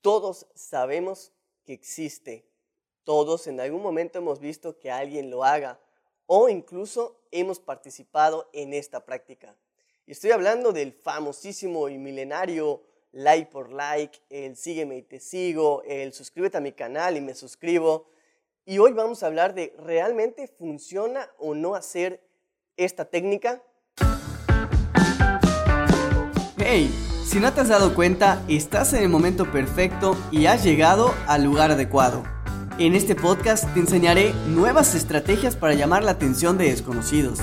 Todos sabemos que existe. Todos en algún momento hemos visto que alguien lo haga o incluso hemos participado en esta práctica. Y estoy hablando del famosísimo y milenario like por like, el sígueme y te sigo, el suscríbete a mi canal y me suscribo. Y hoy vamos a hablar de realmente funciona o no hacer esta técnica. Hey, si no te has dado cuenta, estás en el momento perfecto y has llegado al lugar adecuado. En este podcast te enseñaré nuevas estrategias para llamar la atención de desconocidos,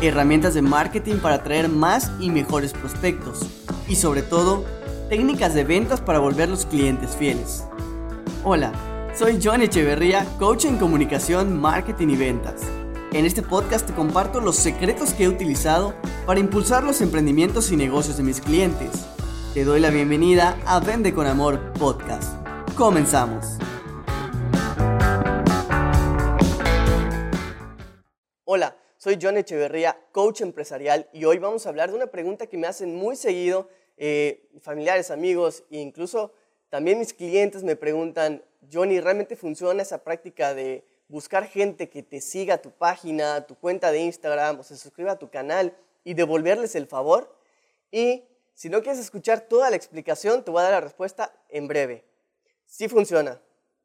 herramientas de marketing para atraer más y mejores prospectos y sobre todo, técnicas de ventas para volver los clientes fieles. Hola, soy John Echeverría, coach en comunicación, marketing y ventas. En este podcast te comparto los secretos que he utilizado para impulsar los emprendimientos y negocios de mis clientes. Te doy la bienvenida a Vende con Amor Podcast. Comenzamos. Hola, soy John Echeverría, coach empresarial, y hoy vamos a hablar de una pregunta que me hacen muy seguido eh, familiares, amigos e incluso también mis clientes me preguntan, Johnny, ¿realmente funciona esa práctica de buscar gente que te siga tu página, tu cuenta de Instagram o se suscriba a tu canal y devolverles el favor? Y si no quieres escuchar toda la explicación, te voy a dar la respuesta en breve. Sí funciona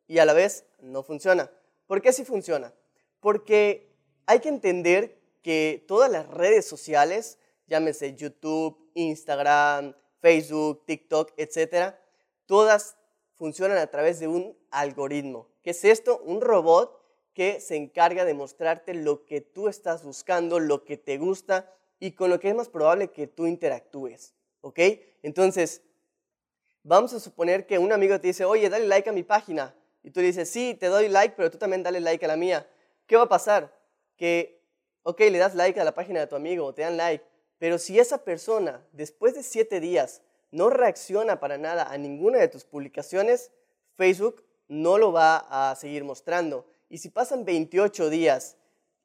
y a la vez no funciona. ¿Por qué sí funciona? Porque hay que entender que todas las redes sociales, llámese YouTube, Instagram, Facebook, TikTok, etcétera, todas funcionan a través de un algoritmo. ¿Qué es esto? Un robot que se encarga de mostrarte lo que tú estás buscando, lo que te gusta y con lo que es más probable que tú interactúes. ¿Ok? Entonces, vamos a suponer que un amigo te dice, oye, dale like a mi página. Y tú dices, sí, te doy like, pero tú también dale like a la mía. ¿Qué va a pasar? que, ok, le das like a la página de tu amigo te dan like, pero si esa persona después de siete días no reacciona para nada a ninguna de tus publicaciones, Facebook no lo va a seguir mostrando. Y si pasan 28 días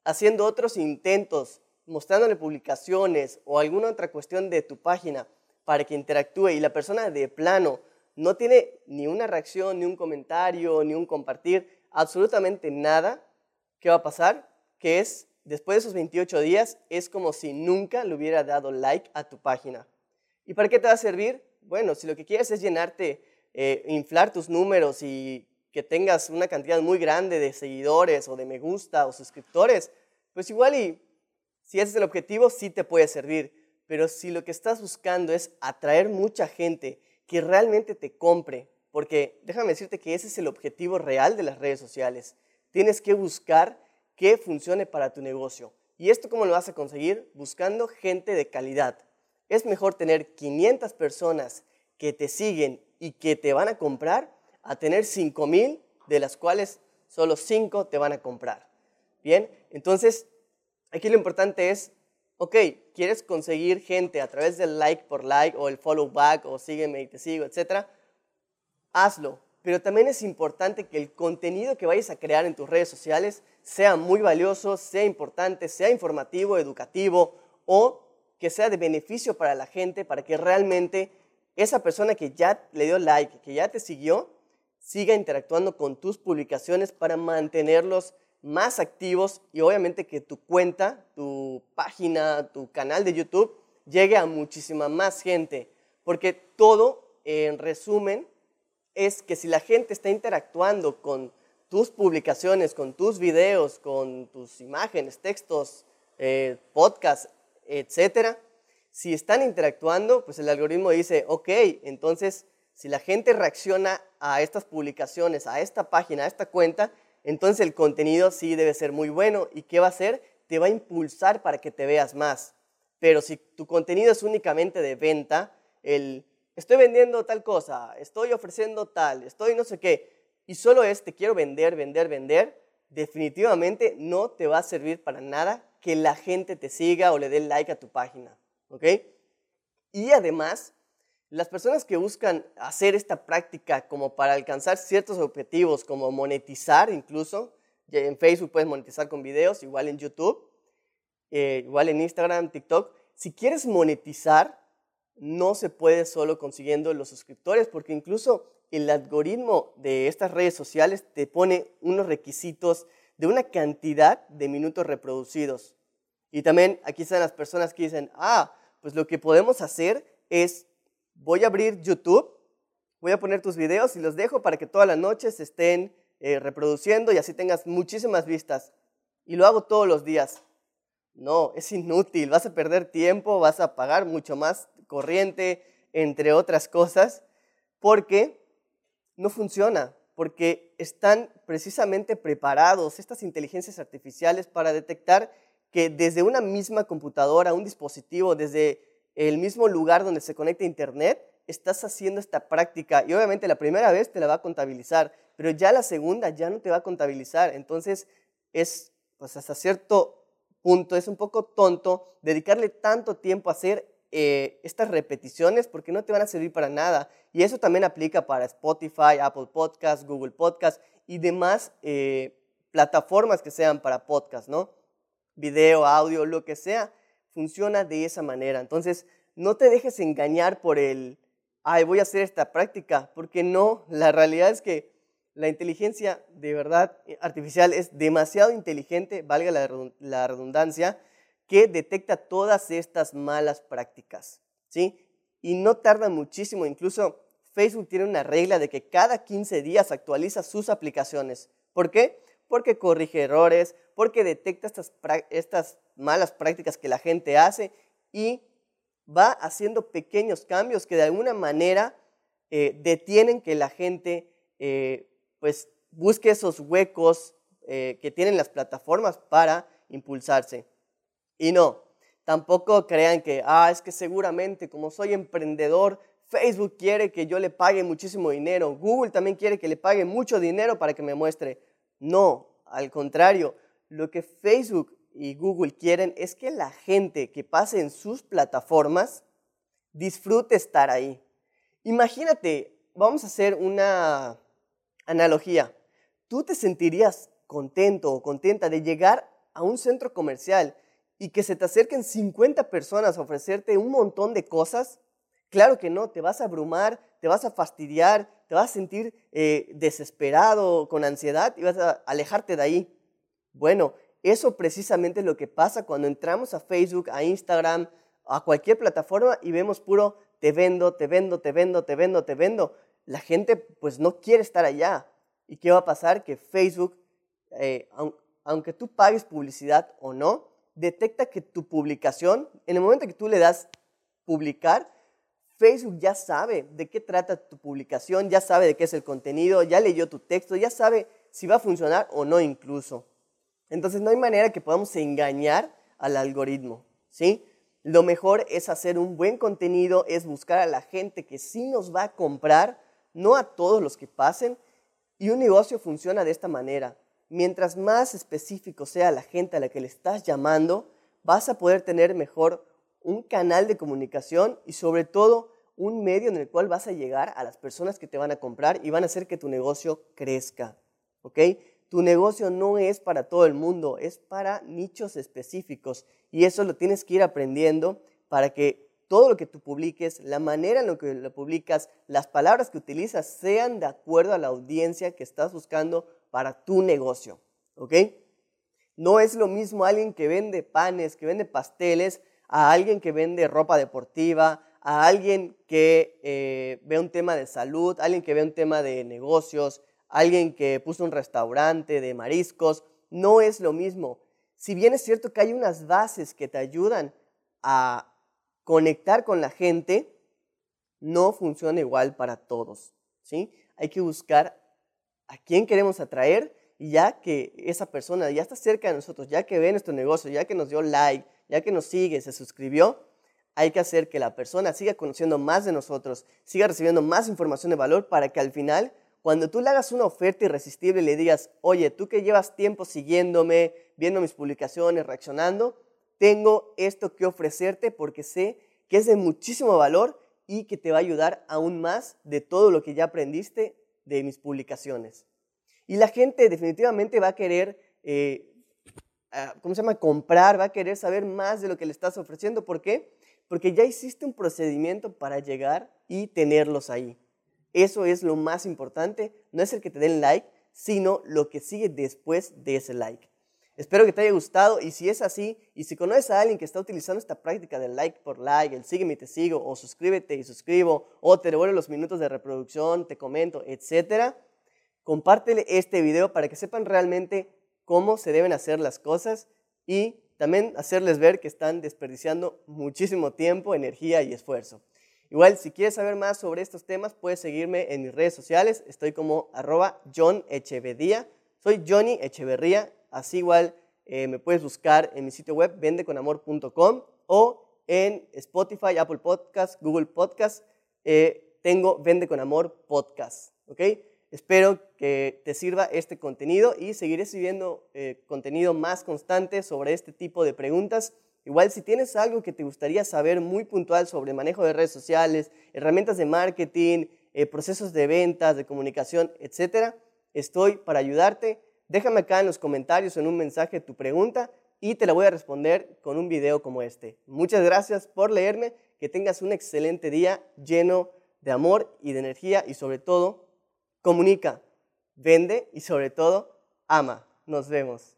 haciendo otros intentos, mostrándole publicaciones o alguna otra cuestión de tu página para que interactúe y la persona de plano no tiene ni una reacción, ni un comentario, ni un compartir, absolutamente nada, ¿qué va a pasar? que es, después de esos 28 días, es como si nunca le hubiera dado like a tu página. ¿Y para qué te va a servir? Bueno, si lo que quieres es llenarte, eh, inflar tus números y que tengas una cantidad muy grande de seguidores o de me gusta o suscriptores, pues igual y si ese es el objetivo, sí te puede servir. Pero si lo que estás buscando es atraer mucha gente que realmente te compre, porque déjame decirte que ese es el objetivo real de las redes sociales. Tienes que buscar que funcione para tu negocio. ¿Y esto cómo lo vas a conseguir? Buscando gente de calidad. Es mejor tener 500 personas que te siguen y que te van a comprar a tener 5000 de las cuales solo 5 te van a comprar. Bien, entonces aquí lo importante es, ok, quieres conseguir gente a través del like por like o el follow back o sígueme y te sigo, etcétera, hazlo. Pero también es importante que el contenido que vayas a crear en tus redes sociales sea muy valioso, sea importante, sea informativo, educativo o que sea de beneficio para la gente, para que realmente esa persona que ya le dio like, que ya te siguió, siga interactuando con tus publicaciones para mantenerlos más activos y obviamente que tu cuenta, tu página, tu canal de YouTube llegue a muchísima más gente. Porque todo, en resumen, es que si la gente está interactuando con tus publicaciones, con tus videos, con tus imágenes, textos, eh, podcasts, etcétera, si están interactuando, pues el algoritmo dice, ok, entonces si la gente reacciona a estas publicaciones, a esta página, a esta cuenta, entonces el contenido sí debe ser muy bueno. ¿Y qué va a hacer? Te va a impulsar para que te veas más. Pero si tu contenido es únicamente de venta, el estoy vendiendo tal cosa, estoy ofreciendo tal, estoy no sé qué, y solo es te quiero vender, vender, vender, definitivamente no te va a servir para nada que la gente te siga o le dé like a tu página. ¿Ok? Y además, las personas que buscan hacer esta práctica como para alcanzar ciertos objetivos, como monetizar incluso, en Facebook puedes monetizar con videos, igual en YouTube, eh, igual en Instagram, TikTok, si quieres monetizar, no se puede solo consiguiendo los suscriptores, porque incluso el algoritmo de estas redes sociales te pone unos requisitos de una cantidad de minutos reproducidos. Y también aquí están las personas que dicen, ah, pues lo que podemos hacer es, voy a abrir YouTube, voy a poner tus videos y los dejo para que todas las noches estén eh, reproduciendo y así tengas muchísimas vistas. Y lo hago todos los días. No, es inútil, vas a perder tiempo, vas a pagar mucho más corriente, entre otras cosas, porque no funciona, porque están precisamente preparados estas inteligencias artificiales para detectar que desde una misma computadora, un dispositivo, desde el mismo lugar donde se conecta Internet, estás haciendo esta práctica. Y obviamente la primera vez te la va a contabilizar, pero ya la segunda ya no te va a contabilizar. Entonces es, pues hasta cierto punto, es un poco tonto dedicarle tanto tiempo a hacer eh, estas repeticiones porque no te van a servir para nada. Y eso también aplica para Spotify, Apple Podcasts, Google Podcasts y demás eh, plataformas que sean para podcast, ¿no? Video, audio, lo que sea, funciona de esa manera. Entonces, no te dejes engañar por el, ay, voy a hacer esta práctica, porque no, la realidad es que la inteligencia de verdad artificial es demasiado inteligente, valga la redundancia, que detecta todas estas malas prácticas, ¿sí? Y no tarda muchísimo, incluso Facebook tiene una regla de que cada 15 días actualiza sus aplicaciones. ¿Por qué? Porque corrige errores, porque detecta estas, estas malas prácticas que la gente hace y va haciendo pequeños cambios que de alguna manera eh, detienen que la gente eh, pues busque esos huecos eh, que tienen las plataformas para impulsarse. Y no, tampoco crean que, ah, es que seguramente como soy emprendedor, Facebook quiere que yo le pague muchísimo dinero, Google también quiere que le pague mucho dinero para que me muestre. No, al contrario, lo que Facebook y Google quieren es que la gente que pase en sus plataformas disfrute estar ahí. Imagínate, vamos a hacer una analogía. Tú te sentirías contento o contenta de llegar a un centro comercial y que se te acerquen 50 personas a ofrecerte un montón de cosas, claro que no, te vas a abrumar, te vas a fastidiar, te vas a sentir eh, desesperado, con ansiedad y vas a alejarte de ahí. Bueno, eso precisamente es lo que pasa cuando entramos a Facebook, a Instagram, a cualquier plataforma y vemos puro te vendo, te vendo, te vendo, te vendo, te vendo. La gente pues no quiere estar allá. ¿Y qué va a pasar? Que Facebook, eh, aunque tú pagues publicidad o no, detecta que tu publicación, en el momento que tú le das publicar, Facebook ya sabe de qué trata tu publicación, ya sabe de qué es el contenido, ya leyó tu texto, ya sabe si va a funcionar o no incluso. Entonces no hay manera que podamos engañar al algoritmo, ¿sí? Lo mejor es hacer un buen contenido, es buscar a la gente que sí nos va a comprar, no a todos los que pasen, y un negocio funciona de esta manera mientras más específico sea la gente a la que le estás llamando, vas a poder tener mejor un canal de comunicación y sobre todo un medio en el cual vas a llegar a las personas que te van a comprar y van a hacer que tu negocio crezca. ¿Ok? Tu negocio no es para todo el mundo, es para nichos específicos y eso lo tienes que ir aprendiendo para que todo lo que tú publiques, la manera en la que lo publicas, las palabras que utilizas sean de acuerdo a la audiencia que estás buscando para tu negocio, ¿ok? No es lo mismo alguien que vende panes, que vende pasteles, a alguien que vende ropa deportiva, a alguien que eh, ve un tema de salud, alguien que ve un tema de negocios, alguien que puso un restaurante de mariscos. No es lo mismo. Si bien es cierto que hay unas bases que te ayudan a conectar con la gente, no funciona igual para todos. ¿sí? Hay que buscar a quién queremos atraer ya que esa persona ya está cerca de nosotros, ya que ve nuestro negocio, ya que nos dio like, ya que nos sigue, se suscribió, hay que hacer que la persona siga conociendo más de nosotros, siga recibiendo más información de valor para que al final, cuando tú le hagas una oferta irresistible y le digas, oye, tú que llevas tiempo siguiéndome, viendo mis publicaciones, reaccionando, tengo esto que ofrecerte porque sé que es de muchísimo valor y que te va a ayudar aún más de todo lo que ya aprendiste de mis publicaciones. Y la gente definitivamente va a querer, eh, ah, ¿cómo se llama?, comprar, va a querer saber más de lo que le estás ofreciendo. ¿Por qué? Porque ya hiciste un procedimiento para llegar y tenerlos ahí. Eso es lo más importante. No es el que te den like, sino lo que sigue después de ese like. Espero que te haya gustado y si es así, y si conoces a alguien que está utilizando esta práctica del like por like, el sígueme y te sigo, o suscríbete y suscribo, o te devuelvo los minutos de reproducción, te comento, etcétera, compártele este video para que sepan realmente cómo se deben hacer las cosas y también hacerles ver que están desperdiciando muchísimo tiempo, energía y esfuerzo. Igual, si quieres saber más sobre estos temas, puedes seguirme en mis redes sociales. Estoy como arroba John Echeverría. Soy Johnny Echeverría Así igual eh, me puedes buscar en mi sitio web vendeconamor.com o en Spotify, Apple Podcast, Google Podcast. Eh, tengo Vende Podcast. ¿ok? Espero que te sirva este contenido y seguiré subiendo eh, contenido más constante sobre este tipo de preguntas. Igual si tienes algo que te gustaría saber muy puntual sobre manejo de redes sociales, herramientas de marketing, procesos de ventas, de comunicación, etcétera, estoy para ayudarte. Déjame acá en los comentarios en un mensaje tu pregunta y te la voy a responder con un video como este. Muchas gracias por leerme, que tengas un excelente día lleno de amor y de energía y sobre todo, comunica, vende y sobre todo, ama. Nos vemos.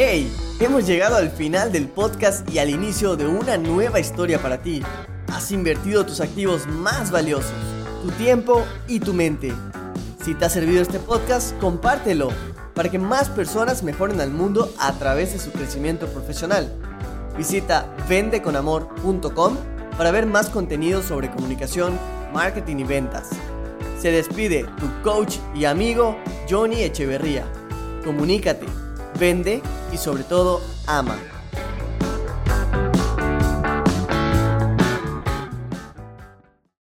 ¡Hey! Hemos llegado al final del podcast y al inicio de una nueva historia para ti. Has invertido tus activos más valiosos, tu tiempo y tu mente si te ha servido este podcast, compártelo para que más personas mejoren al mundo a través de su crecimiento profesional. Visita vendeconamor.com para ver más contenido sobre comunicación, marketing y ventas. Se despide tu coach y amigo Johnny Echeverría. Comunícate, vende y sobre todo ama.